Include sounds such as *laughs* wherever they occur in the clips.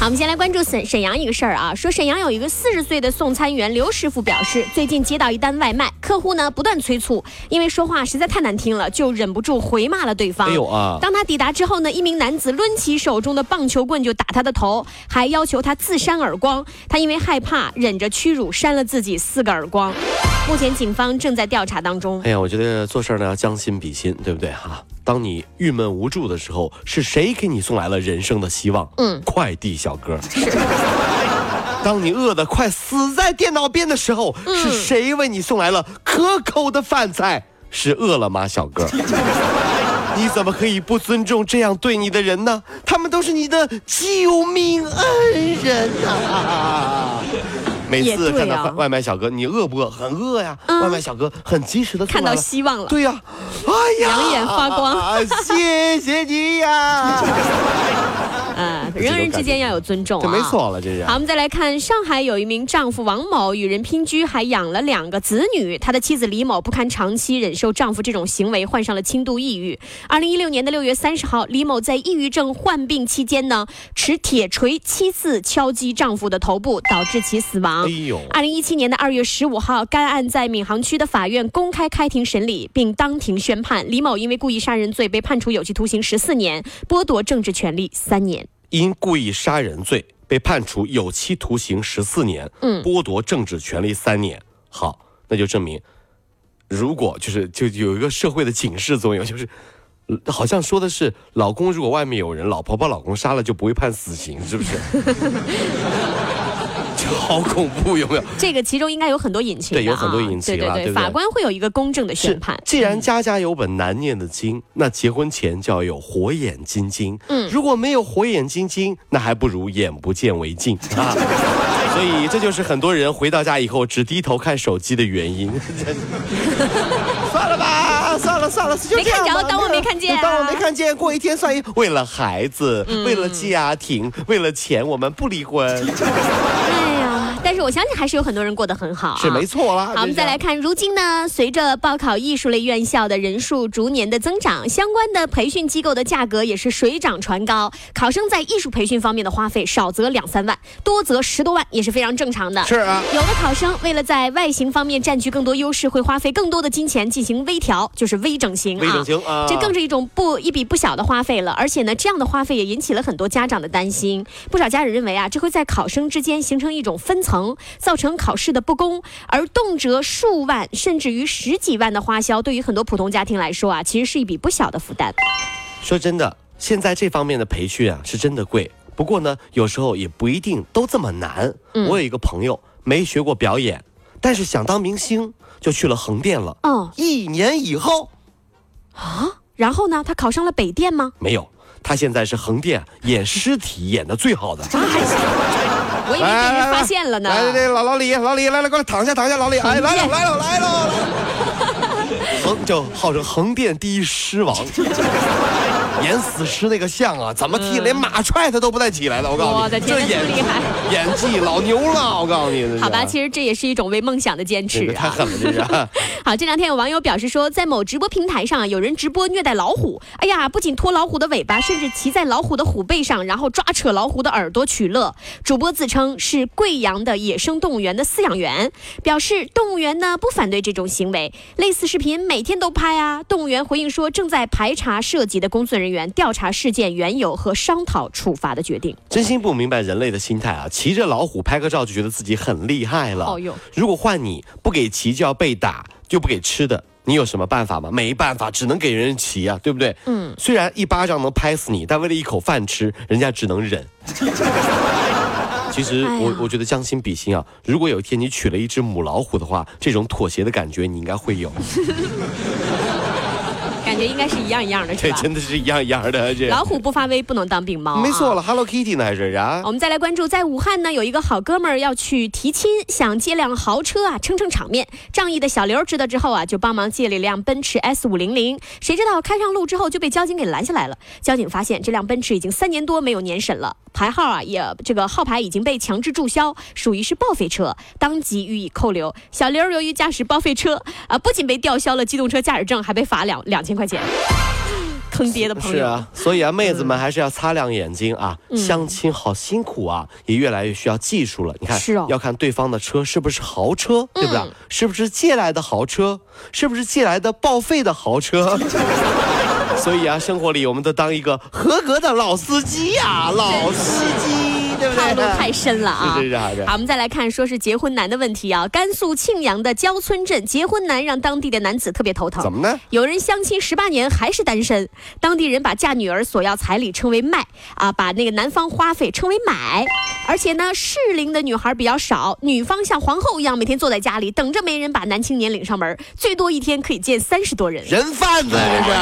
好，我们先来关注沈沈阳一个事儿啊，说沈阳有一个四十岁的送餐员刘师傅表示，最近接到一单外卖，客户呢不断催促，因为说话实在太难听了，就忍不住回骂了对方。哎呦啊！当他抵达之后呢，一名男子抡起手中的棒球棍就打他的头，还要求他自扇耳光。他因为害怕，忍着屈辱扇了自己四个耳光。目前警方正在调查当中。哎呀，我觉得做事呢要将心比心，对不对哈？当你郁闷无助的时候，是谁给你送来了人生的希望？嗯，快递小哥。当你饿得快死在电脑边的时候，是谁为你送来了可口的饭菜？是饿了吗小哥。你怎么可以不尊重这样对你的人呢？他们都是你的救命恩人啊！每次看到外卖小哥，你饿不饿？很饿呀。外卖小哥很及时的看到希望了。对呀，哎呀，两眼发光。谢谢你呀。*laughs* 嗯，人和人之间要有尊重啊。没错了，这是。好，我们再来看上海有一名丈夫王某与人拼居，还养了两个子女。他的妻子李某不堪长期忍受丈夫这种行为，患上了轻度抑郁。二零一六年的六月三十号，李某在抑郁症患病期间呢，持铁锤七次敲击丈夫的头部，导致其死亡。哎呦！二零一七年的二月十五号，该案在闵行区的法院公开开庭审理，并当庭宣判，李某因为故意杀人罪被判处有期徒刑十四年，剥夺政治权利三年。因故意杀人罪被判处有期徒刑十四年，嗯，剥夺政治权利三年。好，那就证明，如果就是就有一个社会的警示作用，就是好像说的是，老公如果外面有人，老婆把老公杀了就不会判死刑，是不是？*laughs* 好恐怖，有没有？这个其中应该有很多隐情。对，有很多隐情对对对，法官会有一个公正的宣判。既然家家有本难念的经，那结婚前就要有火眼金睛。嗯，如果没有火眼金睛，那还不如眼不见为净啊。所以这就是很多人回到家以后只低头看手机的原因。*laughs* 算了吧，算了算了，没看着，当我没看见，当我没看见，过一天算一。为了孩子，为了家庭，为了钱，我们不离婚。我相信还是有很多人过得很好，是没错啦。好，我们再来看，如今呢，随着报考艺术类院校的人数逐年的增长，相关的培训机构的价格也是水涨船高。考生在艺术培训方面的花费，少则两三万，多则十多万，也是非常正常的。是啊，有的考生为了在外形方面占据更多优势，会花费更多的金钱进行微调，就是微整形啊。微整形啊，这更是一种不一笔不小的花费了。而且呢，这样的花费也引起了很多家长的担心。不少家长认为啊，这会在考生之间形成一种分层，造成。考试的不公，而动辄数万甚至于十几万的花销，对于很多普通家庭来说啊，其实是一笔不小的负担。说真的，现在这方面的培训啊，是真的贵。不过呢，有时候也不一定都这么难。我有一个朋友没学过表演，但是想当明星，就去了横店了。嗯，一年以后，啊，然后呢，他考上了北电吗？没有，他现在是横店演尸体演的最好的。我以为被人发现了呢。来来来，老老李，老李，来来过来躺下躺下，老李，哎，来了 *laughs* 来了来了，横就号称横店第一狮王。*laughs* 演死尸那个像啊，怎么踢连马踹他都不带起来的。我告诉你，这演厉害，*laughs* 演技老牛了。我告诉你，好吧，其实这也是一种为梦想的坚持啊。太狠了，这是。*laughs* 好，这两天有网友表示说，在某直播平台上，有人直播虐待老虎。哎呀，不仅拖老虎的尾巴，甚至骑在老虎的虎背上，然后抓扯老虎的耳朵取乐。主播自称是贵阳的野生动物园的饲养员，表示动物园呢不反对这种行为，类似视频每天都拍啊。动物园回应说，正在排查涉及的工作人员。员调查事件缘由和商讨处罚的决定。真心不明白人类的心态啊！骑着老虎拍个照就觉得自己很厉害了。如果换你，不给骑就要被打，就不给吃的，你有什么办法吗？没办法，只能给人骑啊，对不对？嗯。虽然一巴掌能拍死你，但为了一口饭吃，人家只能忍。其实我我觉得将心比心啊，如果有一天你娶了一只母老虎的话，这种妥协的感觉你应该会有。感觉应该是一样一样的，是这吧？真的是一样一样的，这老虎不发威，不能当病猫、啊。没错了，Hello Kitty 呢还是啊？我们再来关注，在武汉呢，有一个好哥们儿要去提亲，想借辆豪车啊，撑撑场面。仗义的小刘知道之后啊，就帮忙借了一辆奔驰 S 五零零。谁知道开上路之后就被交警给拦下来了。交警发现这辆奔驰已经三年多没有年审了，牌号啊也这个号牌已经被强制注销，属于是报废车，当即予以扣留。小刘由于驾驶报废车啊，不仅被吊销了机动车驾驶证，还被罚两两千块钱。坑爹的朋友，是啊，所以啊，妹子们还是要擦亮眼睛啊！相亲好辛苦啊，也越来越需要技术了。你看，是哦要看对方的车是不是豪车，对不对？是不是借来的豪车？是不是借来的报废的豪车？*laughs* 所以啊，生活里我们都当一个合格的老司机呀、老司机，对不对？套路太深了啊！是是是是好，我们再来看，说是结婚难的问题啊。甘肃庆阳的焦村镇结婚难让当地的男子特别头疼。怎么呢？有人相亲十八年还是单身，当地人把嫁女儿索要彩礼称为卖啊，把那个男方花费称为买，而且呢，适龄的女孩比较少，女方像皇后一样每天坐在家里等着媒人把男青年领上门，最多一天可以见三十多人。人贩子这是。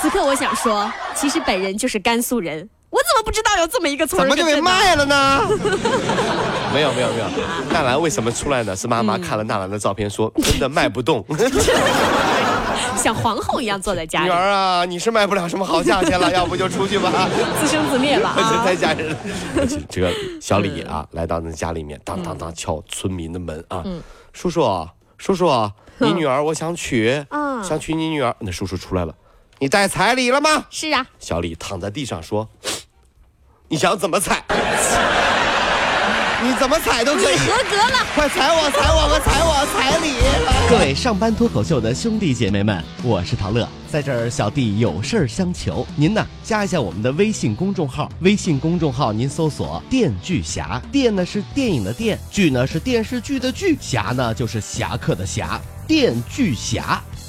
此刻我想说，其实本人就是甘肃人，我怎么不知道有这么一个村怎么就被卖了呢？*laughs* 没有没有没有，纳兰为什么出来呢？是妈妈看了纳兰的照片说，*laughs* 真的卖不动。*laughs* 像皇后一样坐在家里女，儿啊，你是卖不了什么好价钱了，要不就出去吧。自生自灭吧！太吓人了。这个小李啊，来到那家里面，当当当敲村民的门啊，叔叔叔叔，你女儿我想娶，啊想娶你女儿。那叔叔出来了，你带彩礼了吗？是啊，小李躺在地上说：“你想怎么踩？*laughs* 你怎么踩都可以，合格了。快踩我，踩我快踩我彩礼。”各位上班脱口秀的兄弟姐妹们，我是陶乐，在这儿小弟有事儿相求，您呢加一下我们的微信公众号，微信公众号您搜索“电锯侠”，电呢是电影的电，剧呢是电视剧的剧，侠呢就是侠客的侠，电锯侠。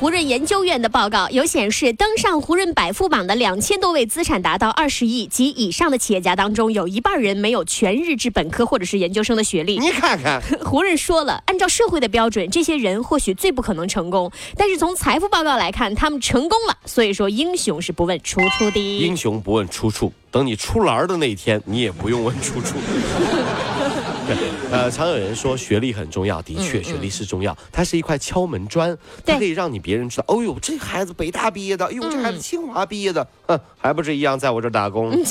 胡润研究院的报告有显示，登上胡润百富榜的两千多位资产达到二十亿及以上的企业家当中，有一半人没有全日制本科或者是研究生的学历。你看看，*laughs* 胡润说了，按照社会的标准，这些人或许最不可能成功，但是从财富报告来看，他们成功了。所以说，英雄是不问出处的。英雄不问出处，等你出栏的那一天，你也不用问出处。*laughs* 对，呃，常有人说学历很重要，的确，学历是重要，它是一块敲门砖，它对可以让你别人知道，哦呦，这孩子北大毕业的，哎呦，这孩子清华毕业的，哼，还不是一样在我这儿打工？*laughs*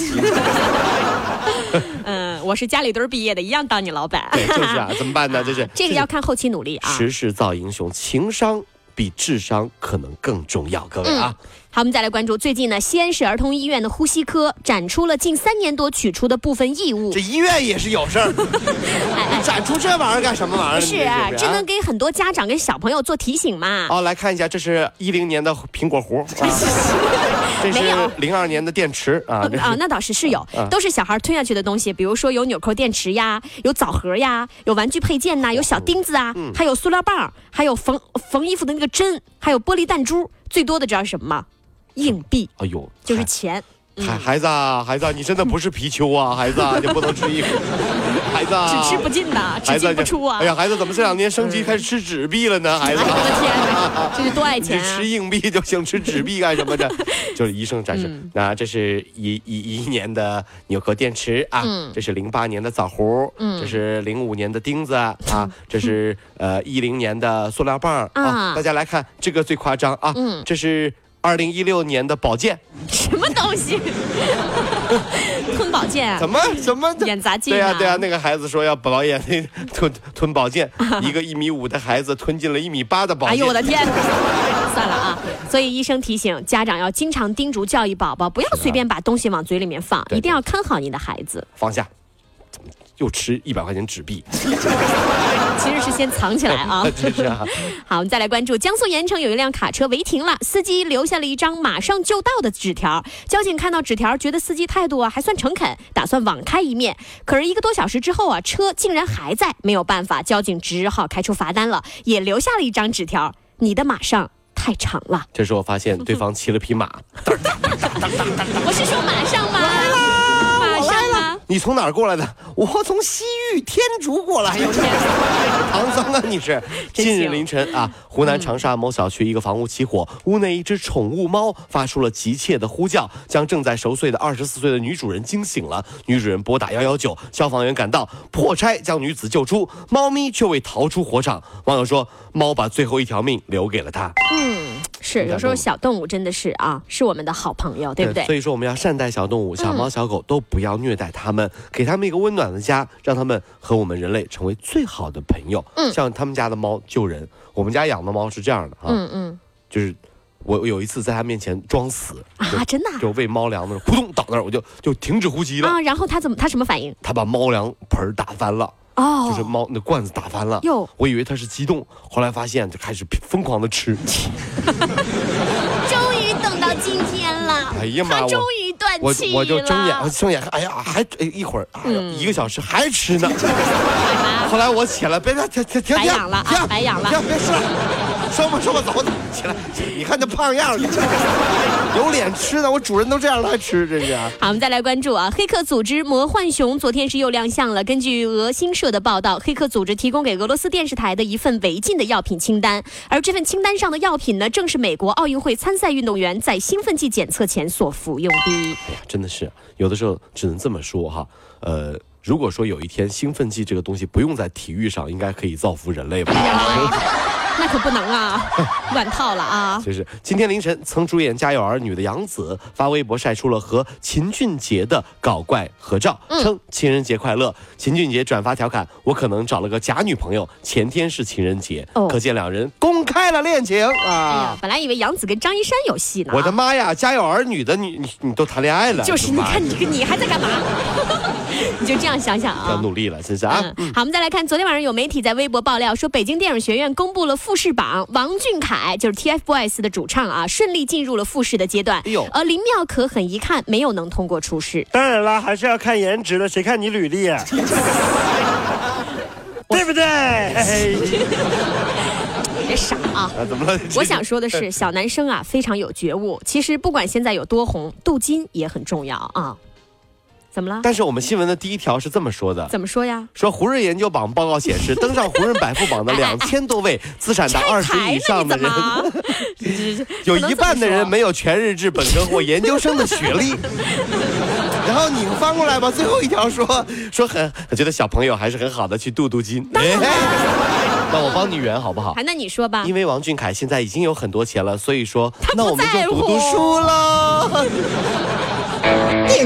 嗯，我是家里墩儿毕业的，一样当你老板。对，就是啊，怎么办呢？就是这个要看后期努力啊。时势造英雄，情商比智商可能更重要，各位啊。好，我们再来关注最近呢，西安市儿童医院的呼吸科展出了近三年多取出的部分异物这。医院也是有事儿，*laughs* 展出这玩意儿干什么玩意儿？是啊，这能给很多家长跟小朋友做提醒嘛？哦，来看一下，这是一零年的苹果核，*laughs* 没有是零二年的电池啊。啊，那倒是是有啊，都是小孩吞下去的东西，比如说有纽扣电池呀，有枣核呀，有玩具配件呐，有小钉子啊，嗯还有塑料棒，还有缝缝衣服的那个针，还有玻璃弹珠，最多的知道是什么吗？硬币，哎呦，就是钱。孩孩子啊，孩子啊，你真的不是皮丘啊，孩子啊，你不能吃硬币，*laughs* 孩子啊，只吃不进呐，只孩子进不出啊！哎呀，孩子怎么这两年升级开始吃纸币了呢？孩子我啊。的天哪，*laughs* 这是多爱你钱啊吃！硬币就行，吃纸币干什么的？*laughs* 就是医生展示。嗯那这是一一一年的纽扣电池啊，嗯这是零八年的枣核，这是零五年的钉子啊，这是呃一零年的塑料棒啊啊大家来看这个最夸张啊，嗯这是二零一六年的宝剑，什么东西？*laughs* 吞宝剑啊怎？么怎么演杂技对呀、呢对呀、那个孩子说要宝剑吞吞宝剑，*laughs* 一个一米五的孩子吞进了一米八的宝剑。哎呦我的天！*laughs* 算了啊，所以医生提醒家长要经常叮嘱教育宝宝，不要随便把东西往嘴里面放，对一定要看好你的孩子。放下，又吃一百块钱纸币，其实是先藏起来啊。真 *laughs* 是啊。*laughs* 好，我们再来关注江苏盐城有一辆卡车违停了，司机留下了一张马上就到的纸条。交警看到纸条，觉得司机态度啊还算诚恳，打算网开一面。可是一个多小时之后啊，车竟然还在，没有办法，交警只好开出罚单了，也留下了一张纸条：你的马上太长了。这时候发现对方骑了匹马，*laughs* 我是说马上？马上吗？你从哪儿过来的？我从西域天竺过来。*laughs* 唐僧啊，你是？近日凌晨啊，湖南长沙某小区一个房屋起火，屋内一只宠物猫发出了急切的呼叫，将正在熟睡的二十四岁的女主人惊醒了。女主人拨打幺幺九，消防员赶到，破拆将女子救出，猫咪却未逃出火场。网友说，猫把最后一条命留给了它。嗯，是，有时候小动物真的是啊，是我们的好朋友，对不对？所以说我们要善待小动物，小猫小狗都不要虐待它们，给它们一个温暖的家，让它们和我们人类成为最好的朋友。嗯像他们家的猫救人，我们家养的猫是这样的啊，嗯嗯就是我有一次在它面前装死啊，真的啊就喂猫粮的时候，扑通倒那儿，我就就停止呼吸了。啊，然后他怎么他什么反应？它把猫粮盆打翻了。哦，就是猫那罐子打翻了哟，我以为它是激动，后来发现就开始疯狂的吃。*laughs* 终于等到今天了，哎呀妈我终于断我气了。我就睁眼睁眼，哎呀，还哎一会儿，哎，嗯一个小时还吃呢。*laughs* 后来我起来，别别停停停停，白养了啊白养了别吃了，收吧说吧，走走起来，你看这胖样儿，*laughs* 有脸吃呢，我主人都这样了还吃，真是啊。好，我们再来关注啊，黑客组织魔幻熊昨天是又亮相了。根据俄新社的报道，黑客组织提供给俄罗斯电视台的一份违禁的药品清单，而这份清单上的药品呢，正是美国奥运会参赛运动员在兴奋剂检测前所服用的。哎呀，真的是有的时候只能这么说哈，呃。如果说有一天兴奋剂这个东西不用在体育上，应该可以造福人类吧？*laughs* 那可不能啊，*laughs* 乱套了啊！就是今天凌晨，曾主演《家有儿女》的杨紫发微博晒出了和秦俊杰的搞怪合照，称情人节快乐。秦俊杰转发调侃：“我可能找了个假女朋友，前天是情人节。哦可见两人公开了恋情哎呀啊！，本来以为杨紫跟张一山有戏呢。我的妈呀，《家有儿女》的你你你都谈恋爱了，就是你看你这个你还在干嘛？*laughs* 你就这样想想啊要啊。努力了，真是啊！嗯，好，我们再来看，昨天晚上有媒体在微博爆料说，北京电影学院公布了复试榜，王俊凯就是 TFBOYS 的主唱啊，顺利进入了复试的阶段。哎呦而林妙可很遗憾没有能通过初试。当然了，还是要看颜值的，谁看你履历啊？*laughs* 对不对？*laughs* 哎别傻啊！啊，怎么了？我想说的是，小男生啊非常有觉悟。其实不管现在有多红，镀金也很重要啊。怎么了？但是我们新闻的第一条是这么说的。怎么说呀？说胡润研究榜报告显示，*laughs* 登上胡润百富榜的两千多位资产达二十以上的人？*laughs* 有一半的人没有全日制本科或研究生的学历。*laughs* 然后你翻过来吧，最后一条说说很，我觉得小朋友还是很好的，去镀镀金。哎那我帮你圆好不好？还那你说吧因。为王俊凯现在已经有很多钱了，所以说那我们就不读读书喽。